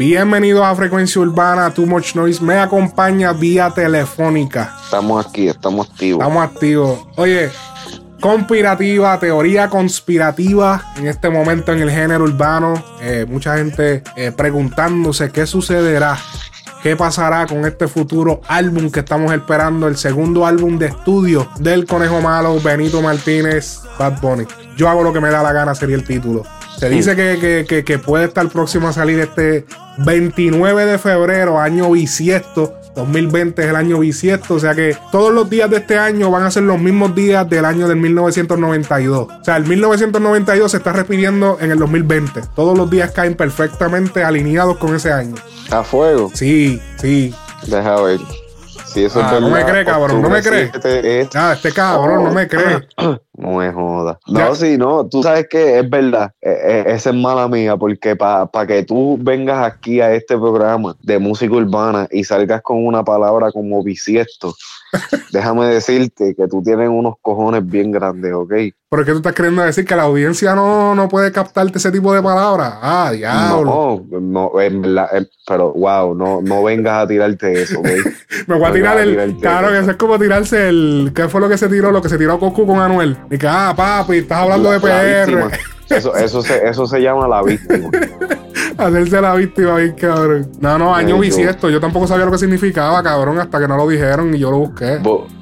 Bienvenidos a Frecuencia Urbana, Too Much Noise. Me acompaña vía telefónica. Estamos aquí, estamos activos. Estamos activos. Oye, conspirativa, teoría conspirativa en este momento en el género urbano. Eh, mucha gente eh, preguntándose qué sucederá, qué pasará con este futuro álbum que estamos esperando, el segundo álbum de estudio del Conejo Malo, Benito Martínez, Bad Bunny. Yo hago lo que me da la gana, sería el título. Se dice que, puede estar próximo a salir este 29 de febrero, año bisiesto. 2020 es el año bisiesto, o sea que todos los días de este año van a ser los mismos días del año del 1992. O sea, el 1992 se está repitiendo en el 2020. Todos los días caen perfectamente alineados con ese año. A fuego. Sí, sí. Deja ver. Si eso ah, no me cree, cabrón, no me cree. Ah, este cabrón no me cree. No me joda. No, sí, no, tú sabes que es verdad. E, e, esa es mala mía, porque para que tú vengas aquí a este programa de música urbana y salgas con una palabra como bisiesto, déjame decirte que tú tienes unos cojones bien grandes, ¿ok? ¿Pero qué tú estás queriendo decir? ¿Que la audiencia no, no puede captarte ese tipo de palabras? Ah, diablo. No, no, en verdad, pero wow, no, no vengas a tirarte eso, ¿ok? Me voy a tirar el. Claro, que eso es como tirarse el. ¿Qué fue lo que se tiró? Lo que se tiró Coco con Anuel. Y que, ah, papi, estás hablando de PR. Eso, eso, se, eso se llama la víctima. Hacerse la víctima, bien cabrón. No, no, año bisiesto. Yo tampoco sabía lo que significaba, cabrón, hasta que no lo dijeron y yo lo busqué.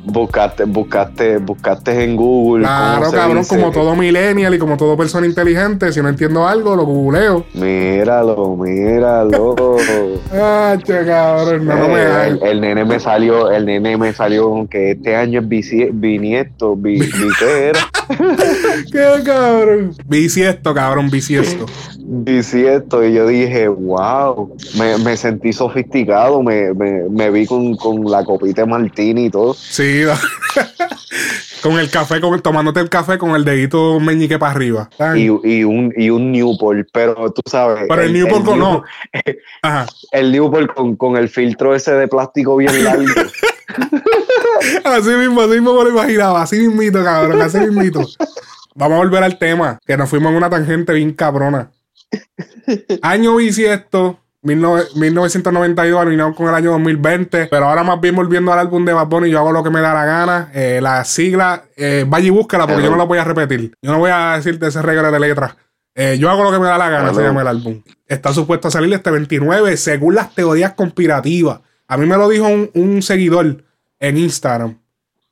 Buscaste, buscaste, buscaste en Google. Claro, cabrón, como todo millennial y como todo persona inteligente. Si no entiendo algo, lo googleo. Míralo, míralo. ah, che, cabrón, no, no me eh, el, el, nene me salió, el nene me salió que este año es bisiesto, bi, ¿qué era? ¿Qué cabrón? Bisiesto, cabrón, bisiesto. Bisiesto, y yo dije, wow, me, sentí sofisticado, me, me, vi con, la copita de martini y todo. Sí, con el café, con, tomándote el café con el dedito meñique para arriba. Y, y, un, y un Newport, pero tú sabes. Pero el, Newport, con, no. El Newport con, con el filtro ese de plástico bien largo. así mismo, así mismo me lo imaginaba, así mismito, cabrón, así mismito. Vamos a volver al tema, que nos fuimos en una tangente bien cabrona. Año bisiesto, 1992 alineado con el año 2020, pero ahora más bien volviendo al álbum de Bad Bunny, yo hago lo que me da la gana. Eh, la sigla, eh, vaya y búscala porque yo no la voy a repetir. Yo no voy a decirte ese regalo de letras. Eh, yo hago lo que me da la gana, se llama el álbum. Está supuesto a salir este 29, según las teorías conspirativas. A mí me lo dijo un, seguidor en Instagram.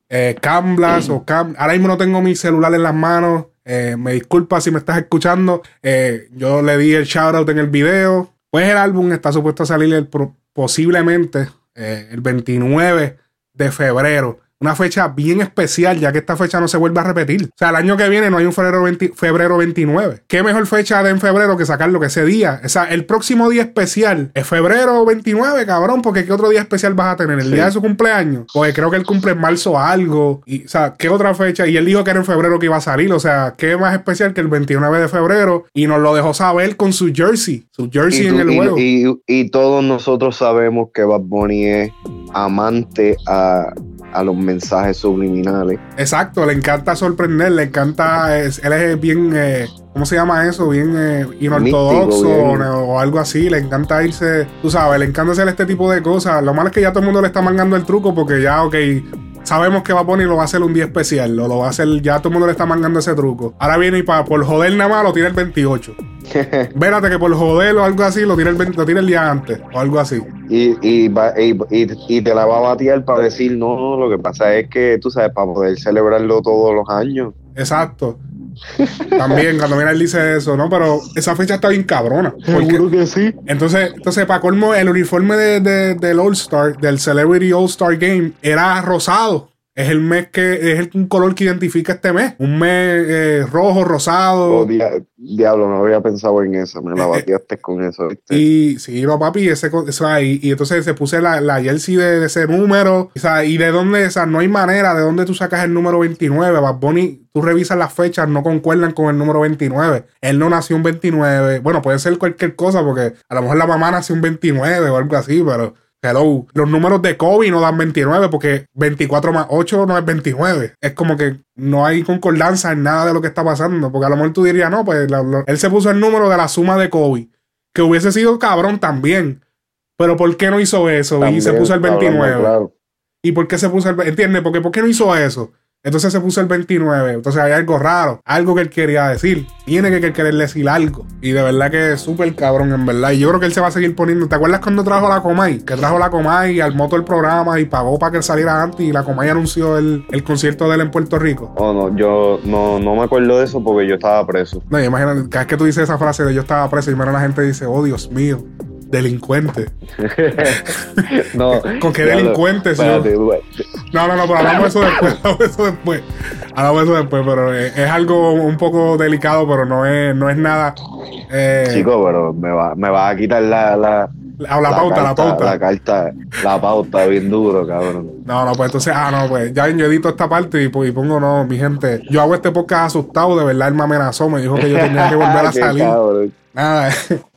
Eh, Camblas o Cam. Ahora mismo no tengo mi celular en las manos. Eh, me disculpa si me estás escuchando. Eh, yo le di el shoutout en el video. Pues el álbum está supuesto a salir posiblemente eh, el 29 de febrero una fecha bien especial, ya que esta fecha no se vuelve a repetir. O sea, el año que viene no hay un febrero, febrero 29. ¿Qué mejor fecha de en febrero que sacarlo que ese día? O sea, el próximo día especial es febrero 29, cabrón, porque ¿qué otro día especial vas a tener? ¿El día de su cumpleaños? Porque creo que él cumple en marzo algo. Y, o sea, ¿qué otra fecha? Y él dijo que era en febrero que iba a salir. O sea, ¿qué más especial que el 29 de febrero? Y nos lo dejó saber con su jersey. Su jersey en el juego. Y, y todos nosotros sabemos que Bad Bunny es amante a a los mensajes subliminales. Exacto, le encanta sorprender, le encanta, él es bien, eh, ¿cómo se llama eso? Bien eh, inortodoxo o, algo así, le encanta irse, tú sabes, le encanta hacer este tipo de cosas. Lo malo es que ya todo el mundo le está mangando el truco porque ya, ok, sabemos que va a poner y lo va a hacer un día especial. Lo, lo va a hacer, ya todo el mundo le está mangando ese truco. Ahora viene y para por joder nada más lo tiene el 28. Vérate que por joder o algo así lo tiene el, lo tiene el día antes o algo así. Y, y, y, te la va a batear para decir, no, lo que pasa es que tú sabes, para poder celebrarlo todos los años. Exacto. También, cuando mira él dice eso, ¿no? Pero esa fecha está bien cabrona. Seguro que sí. Entonces, entonces para colmo, el uniforme de, del All Star, del Celebrity All Star Game, era rosado. Es el mes que es el color que identifica este mes. Un mes eh, rojo, rosado. Oh, diablo, no había pensado en eso. Me la eh, eh, bateaste con eso. Y sí, no, papi, ese, eso ahí. Y entonces se puse la, la jersey de, ese número. O sea, y de dónde, o sea, no hay manera de dónde tú sacas el número 29. Bad Bunny, tú revisas las fechas, no concuerdan con el número 29. Él no nació un 29. Bueno, puede ser cualquier cosa, porque a lo mejor la mamá nació un 29 o algo así, pero Hello. Los números de Kobe no dan 29 porque 24 más 8 no es 29. Es como que no hay concordancia en nada de lo que está pasando. Porque a lo mejor tú dirías, no, pues él se puso el número de la suma de Kobe. que hubiese sido cabrón también. Pero ¿por qué no hizo eso? y se puso el 29. ¿Y por qué se puso el ¿Entiendes? Porque ¿por qué no hizo eso? Entonces se puso el 29. Entonces hay algo raro, algo que él quería decir. Tiene que, querer decir algo. Y de verdad que es súper cabrón, en verdad. Y yo creo que él se va a seguir poniendo. ¿Te acuerdas cuando trajo la Comay? Que trajo la Comay al moto el programa y pagó para que él saliera antes. Y la Comay anunció el, concierto de él en Puerto Rico. Oh, no, yo no, no me acuerdo de eso porque yo estaba preso. No, imagínate, cada vez que tú dices esa frase de yo estaba preso, y la gente dice, oh Dios mío delincuente. no. ¿Con qué delincuente? no, no, no, pero hablamos eso después. Hablamos eso después. Hablamos eso después, pero es, algo un poco delicado, pero no es, no es nada. Eh, Chico, pero me va, me va a quitar la, la, la, la, pauta, la pauta. La carta, la pauta, bien duro, cabrón. No, no, pues entonces, ah, no, pues ya yo edito esta parte y, pues, y pongo, no, mi gente. Yo hago este podcast asustado, de verdad, él me amenazó, me dijo que yo tenía que volver a salir. Nada,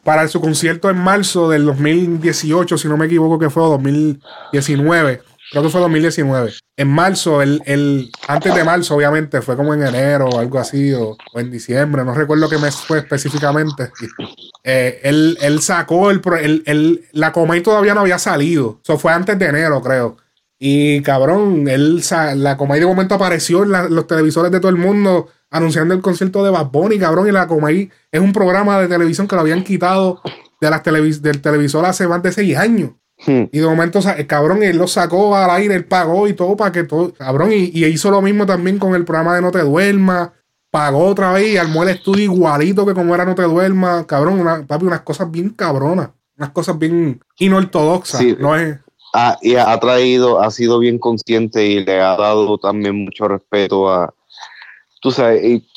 para su concierto en marzo del 2018, si no me equivoco que fue 2019. Creo que fue 2019. En marzo, el, antes de marzo, obviamente, fue como en enero o algo así, o, en diciembre, no recuerdo qué mes fue específicamente. Eh, él, sacó el, el, la Comay todavía no había salido. Eso fue antes de enero, creo. Y cabrón, él, la Comay de momento apareció en los televisores de todo el mundo anunciando el concierto de Bad Bunny, cabrón, y la Comay es un programa de televisión que lo habían quitado de las del televisor hace más de seis años. Hmm. Y de momento, el cabrón, él lo sacó al aire, él pagó y todo para que todo, cabrón, y, hizo lo mismo también con el programa de No Te Duermas, pagó otra vez y armó el estudio igualito que como era No Te Duermas, cabrón, una, papi, unas cosas bien cabronas, unas cosas bien inortodoxas, no es... Ah, y ha traído, ha sido bien consciente y le ha dado también mucho respeto a, tú sabes, y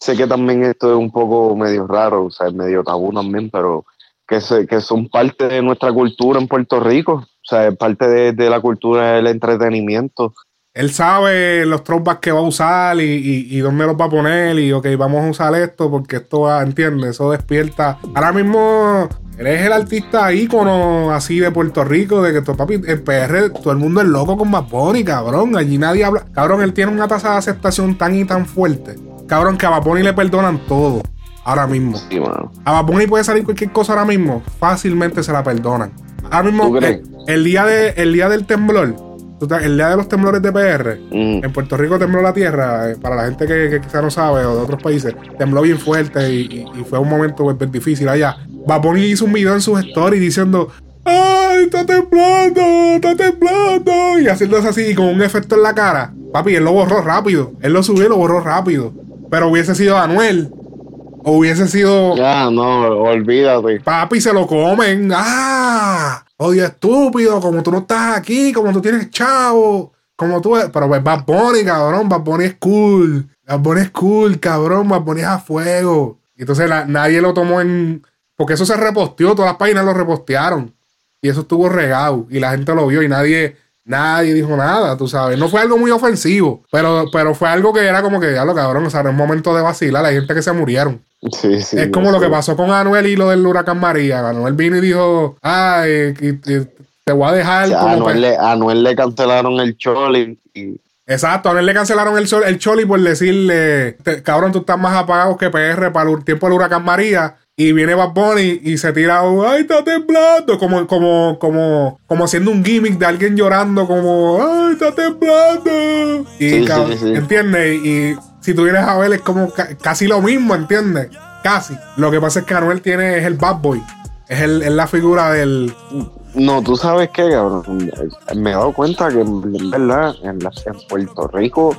sé que también esto es un poco medio raro, o sea, medio tabú también, pero que, se, que son parte de nuestra cultura en Puerto Rico, o sea, parte de, la cultura del entretenimiento. Él sabe los throwbacks que va a usar y, dónde los va a poner y, ok, vamos a usar esto porque esto, va, ¿entiendes? Eso despierta. Ahora mismo, él es el artista ícono así de Puerto Rico, de que tu papi, en PR, todo el mundo es loco con Bad Bunny, cabrón. Allí nadie habla. Cabrón, él tiene una tasa de aceptación tan y tan fuerte. Cabrón, que a Bad Bunny le perdonan todo ahora mismo. Sí, A Bad Bunny puede salir cualquier cosa ahora mismo, fácilmente se la perdonan. Ahora mismo, el, día de, el día del temblor, el día de los temblores de PR, mm. en Puerto Rico tembló la tierra, eh, para la gente que, quizá no sabe, o de otros países, tembló bien fuerte y, fue un momento pues, difícil allá. Bad Bunny hizo un video en sus stories diciendo, ¡Ay, está temblando! ¡Está temblando! Y haciéndose así, con un efecto en la cara. Papi, él lo borró rápido. Él lo subió y lo borró rápido. Pero hubiese sido Anuel hubiese sido. Ya, no, olvídate. Papi, se lo comen. ¡Ah! Oye, estúpido, como tú no estás aquí, como tú tienes chavo, como tú. Pero pues Bad Bunny, cabrón, Bad Bunny es cool. Bad Bunny es cool, cabrón, Bad Bunny es a fuego. Y entonces nadie lo tomó en. Porque eso se reposteó, todas las páginas lo repostearon. Y eso estuvo regado. Y la gente lo vio y nadie nadie dijo nada, tú sabes. No fue algo muy ofensivo, pero, pero fue algo que era como que, ya lo cabrón, o sea, en un momento de vacilar, la gente que se murieron. Sí, sí, es como lo que pasó con Anuel y lo del huracán María. Anuel vino y dijo, ay, te voy a dejar. a Anuel, le, cancelaron el choli. Exacto, a Anuel le cancelaron el, el choli por decirle, cabrón, tú estás más apagado que PR para el tiempo del huracán María. Y viene Bad Bunny y se tira, ¡ay, está temblando! Como, como, como, como haciendo un gimmick de alguien llorando, como, ¡ay, está temblando! Y, ¿entiendes? Y si tú vienes a ver, es como casi lo mismo, ¿entiendes? Casi. Lo que pasa es que Anuel tiene, es el bad boy. Es, el, es la figura del. No, tú sabes qué, cabrón. Me he dado cuenta que en verdad en, en Puerto Rico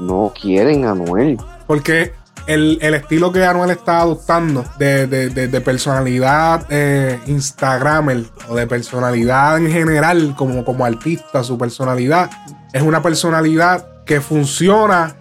no quieren a Anuel. Porque el, estilo que Anuel está adoptando de, personalidad eh, Instagramer o de personalidad en general como, como artista, su personalidad es una personalidad que funciona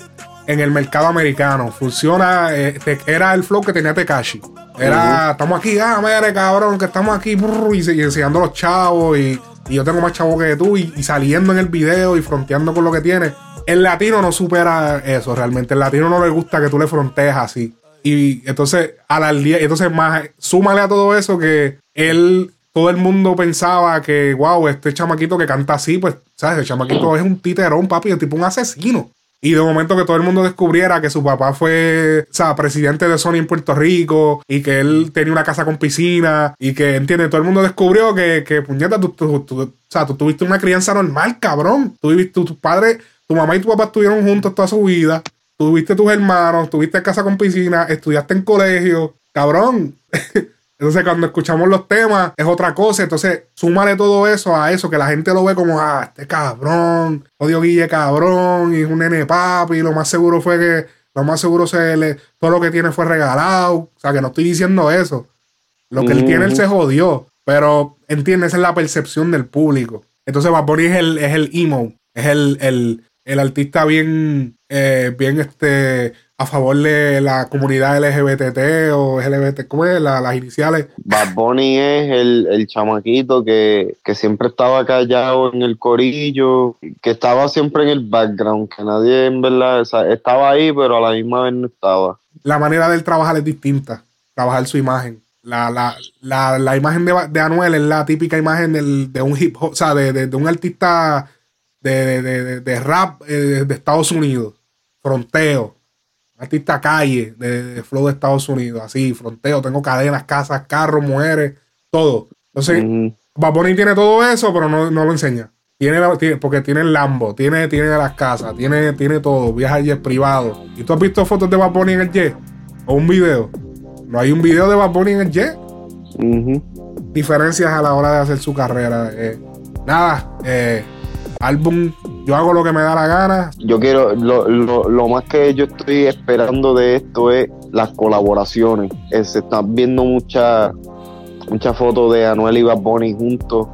en el mercado americano. Funciona, eh, era el flow que tenía Tekashi. Era, estamos aquí, ah, mire, cabrón, que estamos aquí y, enseñando a los chavos y, yo tengo más chavos que tú y, y, saliendo en el video y fronteando con lo que tiene. El latino no supera eso realmente. El latino no le gusta que tú le frontees así. Y entonces, a la, entonces más, súmale a todo eso que él, todo el mundo pensaba que, wow, este chamaquito que canta así, pues, ¿sabes? El chamaquito es un titerón, papi, el tipo un asesino. Y de momento que todo el mundo descubriera que su papá fue, o sea, presidente de Sony en Puerto Rico y que él tenía una casa con piscina y que, entiende Todo el mundo descubrió que, que puñeta, tú, o sea, tú tuviste una crianza normal, cabrón. Tú viviste, tus padres, tu mamá y tu papá estuvieron juntos toda su vida. Tuviste tus hermanos, tuviste casa con piscina, estudiaste en colegio, cabrón. Entonces, cuando escuchamos los temas, es otra cosa. Entonces, súmale todo eso a eso, que la gente lo ve como, ah, este cabrón, odio Guille cabrón, y es un nene papi, y lo más seguro fue que, lo más seguro se le, todo lo que tiene fue regalado. O sea, que no estoy diciendo eso. Lo que él tiene, él se jodió. Pero, entiendes, esa es la percepción del público. Entonces, Bad es el, es el emo, es el, el, el artista bien, eh, bien este, a favor de la comunidad LGBT o LGBT, ¿cómo es? las iniciales. Bad Bunny es el, chamaquito que, siempre estaba callado en el corillo, que estaba siempre en el background, que nadie en verdad estaba ahí, pero a la misma vez no estaba. La manera del trabajar es distinta, trabajar su imagen. La, la, imagen de, Anuel es la típica imagen de un hip hop, o sea, de, un artista de, rap eh, de Estados Unidos, fronteo artista calle de, flow de Estados Unidos, así, fronteo, tengo cadenas, casas, carros, mujeres, todo. Entonces, uh tiene todo eso, pero no, lo enseña. Tiene, porque tiene el Lambo, tiene, tiene las casas, tiene, tiene todo, viaja en jet privado. ¿Y tú has visto fotos de Bad en el jet? ¿O un video? No hay un video de Bad en el jet. Diferencias a la hora de hacer su carrera. Eh, nada, eh, álbum yo hago lo que me da la gana. Yo quiero, lo, lo, lo más que yo estoy esperando de esto es las colaboraciones. Eh, se están viendo muchas muchas fotos de Anuel y Bad Bunny juntos.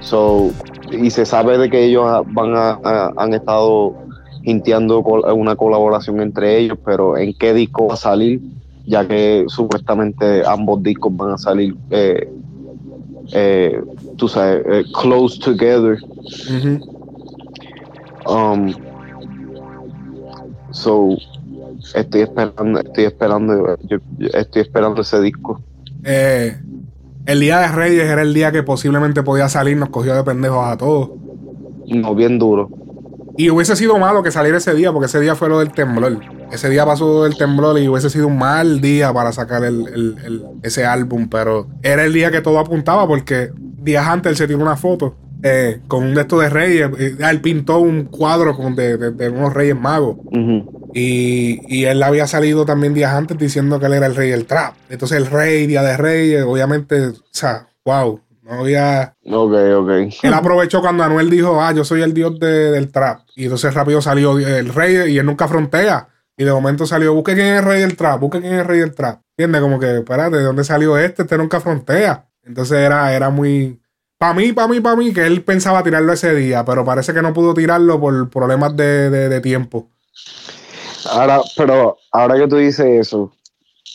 So, y se sabe de que ellos van a, han estado hinteando una colaboración entre ellos, pero en qué disco va a salir, ya que supuestamente ambos discos van a salir, eh, eh, tú sabes, close together. Um, so, estoy esperando, estoy esperando, estoy esperando ese disco. Eh, el día de Reyes era el día que posiblemente podía salir, nos cogió de pendejos a todos. No, bien duro. Y hubiese sido malo que saliera ese día, porque ese día fue lo del temblor. Ese día pasó el temblor y hubiese sido un mal día para sacar ese álbum, pero era el día que todo apuntaba, porque días antes él se tiró una foto eh, con un de estos de reyes. Eh, él pintó un cuadro con de, unos reyes magos. y, él había salido también días antes diciendo que él era el rey del trap. Entonces el rey, día de reyes, obviamente, o sea, wow. No había. Ok, ok. Él aprovechó cuando Anuel dijo, ah, yo soy el dios del trap. Y entonces rápido salió el rey y él nunca frontea. Y de momento salió, busque quién es el rey del trap, busque quién es el rey del trap. ¿Entiendes? Como que, espérate, ¿de dónde salió este? Este nunca frontea. Entonces era, era muy, para mí, para mí, para mí, que él pensaba tirarlo ese día, pero parece que no pudo tirarlo por problemas de, tiempo. Ahora, pero ahora que tú dices eso,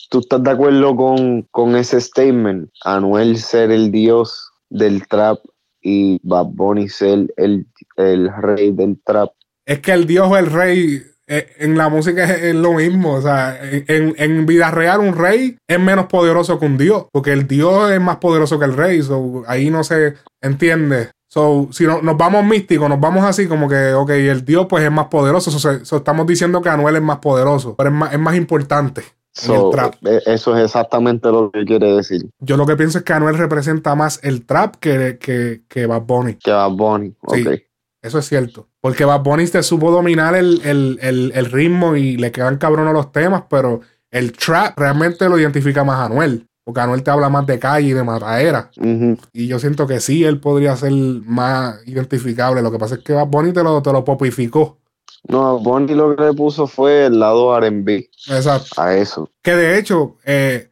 ¿tú estás de acuerdo con, ese statement? Anuel ser el dios del trap y Bad Bunny ser el, el rey del trap. Es que el dios o el rey en la música es, lo mismo. O sea, en, vida real, un rey es menos poderoso que un dios, porque el dios es más poderoso que el rey. ahí no se entiende. So, si no, nos vamos místicos, nos vamos así como que, ok, el dios pues es más poderoso. estamos diciendo que Anuel es más poderoso, pero es más, es más importante. E, eso es exactamente lo que quiere decir. Yo lo que pienso es que Anuel representa más el trap que, que, que Bad Bunny. Que Bad Bunny, ok. Eso es cierto. Porque Bad Bunny te supo dominar el, ritmo y le quedan cabronos los temas, pero el trap realmente lo identifica más a Anuel. Porque Anuel te habla más de calle y de matadera. Y yo siento que sí, él podría ser más identificable. Lo que pasa es que Bad Bunny te lo, te lo popificó. No, Bunny lo que le puso fue el lado RB. Exacto. A eso. Que de hecho, eh,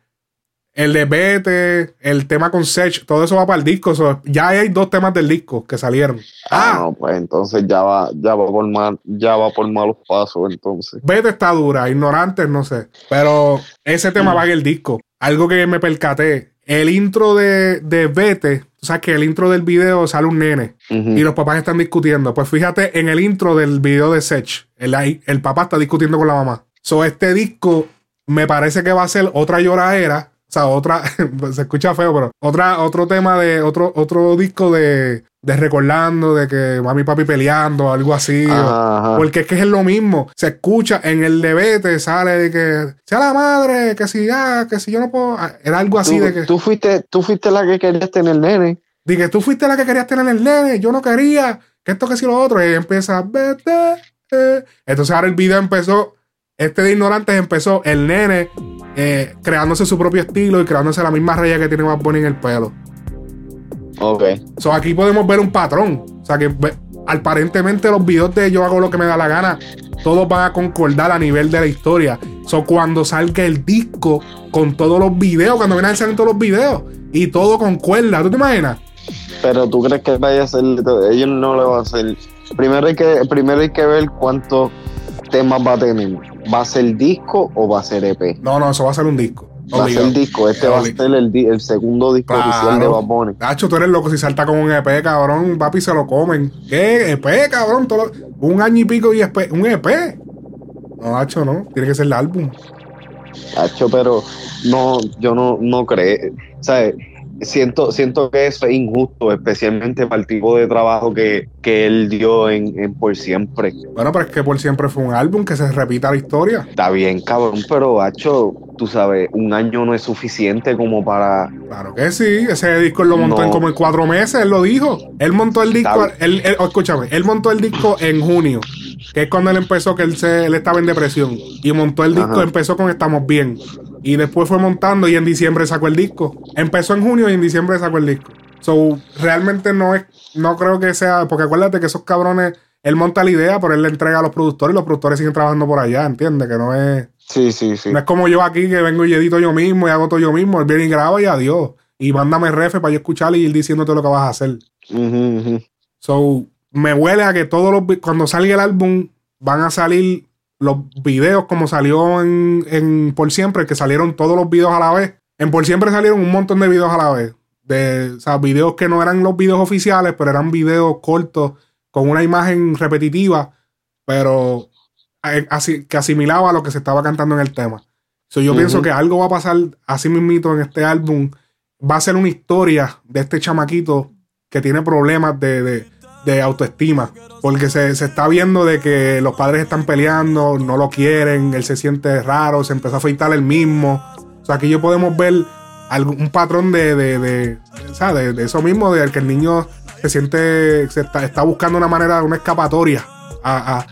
el de Bete, el tema con Sech, todo eso va para el disco. ya hay dos temas del disco que salieron. Ah, ah, no, pues entonces ya va, ya va por mal, ya va por malos pasos, entonces. Bete está dura, ignorantes, no sé. Pero ese tema va en el disco. Algo que me percaté. El intro de, de Vete, o sea que el intro del video sale un nene y los papás están discutiendo. Pues fíjate en el intro del video de Sech, el, el papá está discutiendo con la mamá. So, este disco me parece que va a ser otra lloradera O sea, otra, se escucha feo, pero otra, otro tema de, otro, otro disco de, de recordando, de que mami y papi peleando, algo así. Porque es que es lo mismo. Se escucha en el debate, sale de que sea la madre, que si ya, que si yo no puedo. Ah, era algo así de que. Tú fuiste, tú fuiste la que querías tener nene. Dije, tú fuiste la que querías tener el nene, yo no quería, que esto que si lo otro. Y empieza, vete. Eh". Entonces ahora el video empezó, este de ignorantes empezó el nene eh, creándose su propio estilo y creándose la misma raya que tiene más Bunny en el pelo. Ok. So aquí podemos ver un patrón. O sea que aparentemente los videos de yo hago lo que me da la gana, todos van a concordar a nivel de la historia. So cuando salga el disco con todos los videos, cuando vienen a salir todos los videos y todo concuerda, ¿tú te imaginas? Pero tú crees que vaya a ser, ellos no le van a hacer. Primero hay que, primero hay que ver cuántos temas va a tener. ¿Va a ser disco o va a ser EP? No, no, eso va a ser un disco. Va a ser disco. Este va a ser el, segundo disco oficial de Bad Nacho, tú eres loco. Si salta con un EP, cabrón, papi, se lo comen. ¿Qué? EP, cabrón. un año y pico y EP. un EP. No, Nacho, no. Tiene que ser el álbum. Nacho, pero no, yo no, no creo. ¿Sabes? Siento, siento que eso es injusto, especialmente para el tipo de trabajo que, él dio en, Por Siempre. Bueno, pero es que Por Siempre fue un álbum que se repita la historia. Está bien, cabrón, pero Hacho, tú sabes, un año no es suficiente como para. Claro que sí, ese disco él lo montó en como en cuatro meses, él lo dijo. Él montó el disco, él, oh, escúchame, él montó el disco en junio que es cuando él empezó, que él, se, él estaba en depresión. Y montó el disco, empezó con Estamos Bien. Y después fue montando y en diciembre sacó el disco. Empezó en junio y en diciembre sacó el disco. So, realmente no es, no creo que sea, porque acuérdate que esos cabrones, él monta la idea, pero él le entrega a los productores y los productores siguen trabajando por allá, ¿entiendes? Que no es... Sí, sí, sí. No es como yo aquí que vengo y edito yo mismo y hago todo yo mismo. Él viene y graba y adiós. Y mándame refe para yo escuchar y ir diciéndote lo que vas a hacer. So, me huele a que todos los cuando salga el álbum van a salir los videos como salió en, Por Siempre, que salieron todos los videos a la vez. En Por Siempre salieron un montón de videos a la vez. De, o sea, videos que no eran los videos oficiales, pero eran videos cortos con una imagen repetitiva, pero eh, así, que asimilaba a lo que se estaba cantando en el tema. So, yo pienso que algo va a pasar así mismito en este álbum. Va a ser una historia de este chamaquito que tiene problemas de de autoestima. Porque se, está viendo de que los padres están peleando, no lo quieren, él se siente raro, se empezó a afeitar el mismo. O sea, aquí yo podemos ver un patrón de, de, de, de, eso mismo, de que el niño se siente, se está, buscando una manera, una escapatoria a,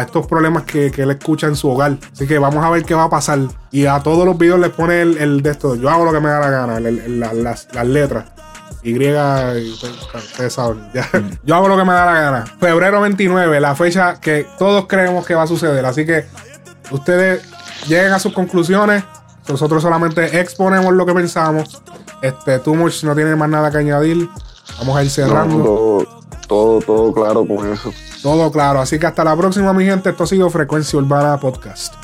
estos problemas que, él escucha en su hogar. Así que vamos a ver qué va a pasar. Y a todos los videos le pone el, de esto, yo hago lo que me da la gana, las, las letras. Y, ustedes saben. Yo hago lo que me da la gana. Febrero 29, la fecha que todos creemos que va a suceder. Así que ustedes lleguen a sus conclusiones. Nosotros solamente exponemos lo que pensamos. Este, Tumuch no tiene más nada que añadir. Vamos a ir cerrando. todo, todo claro con eso. Todo claro. Así que hasta la próxima, mi gente. Esto ha sido Frecuencia Urbana Podcast.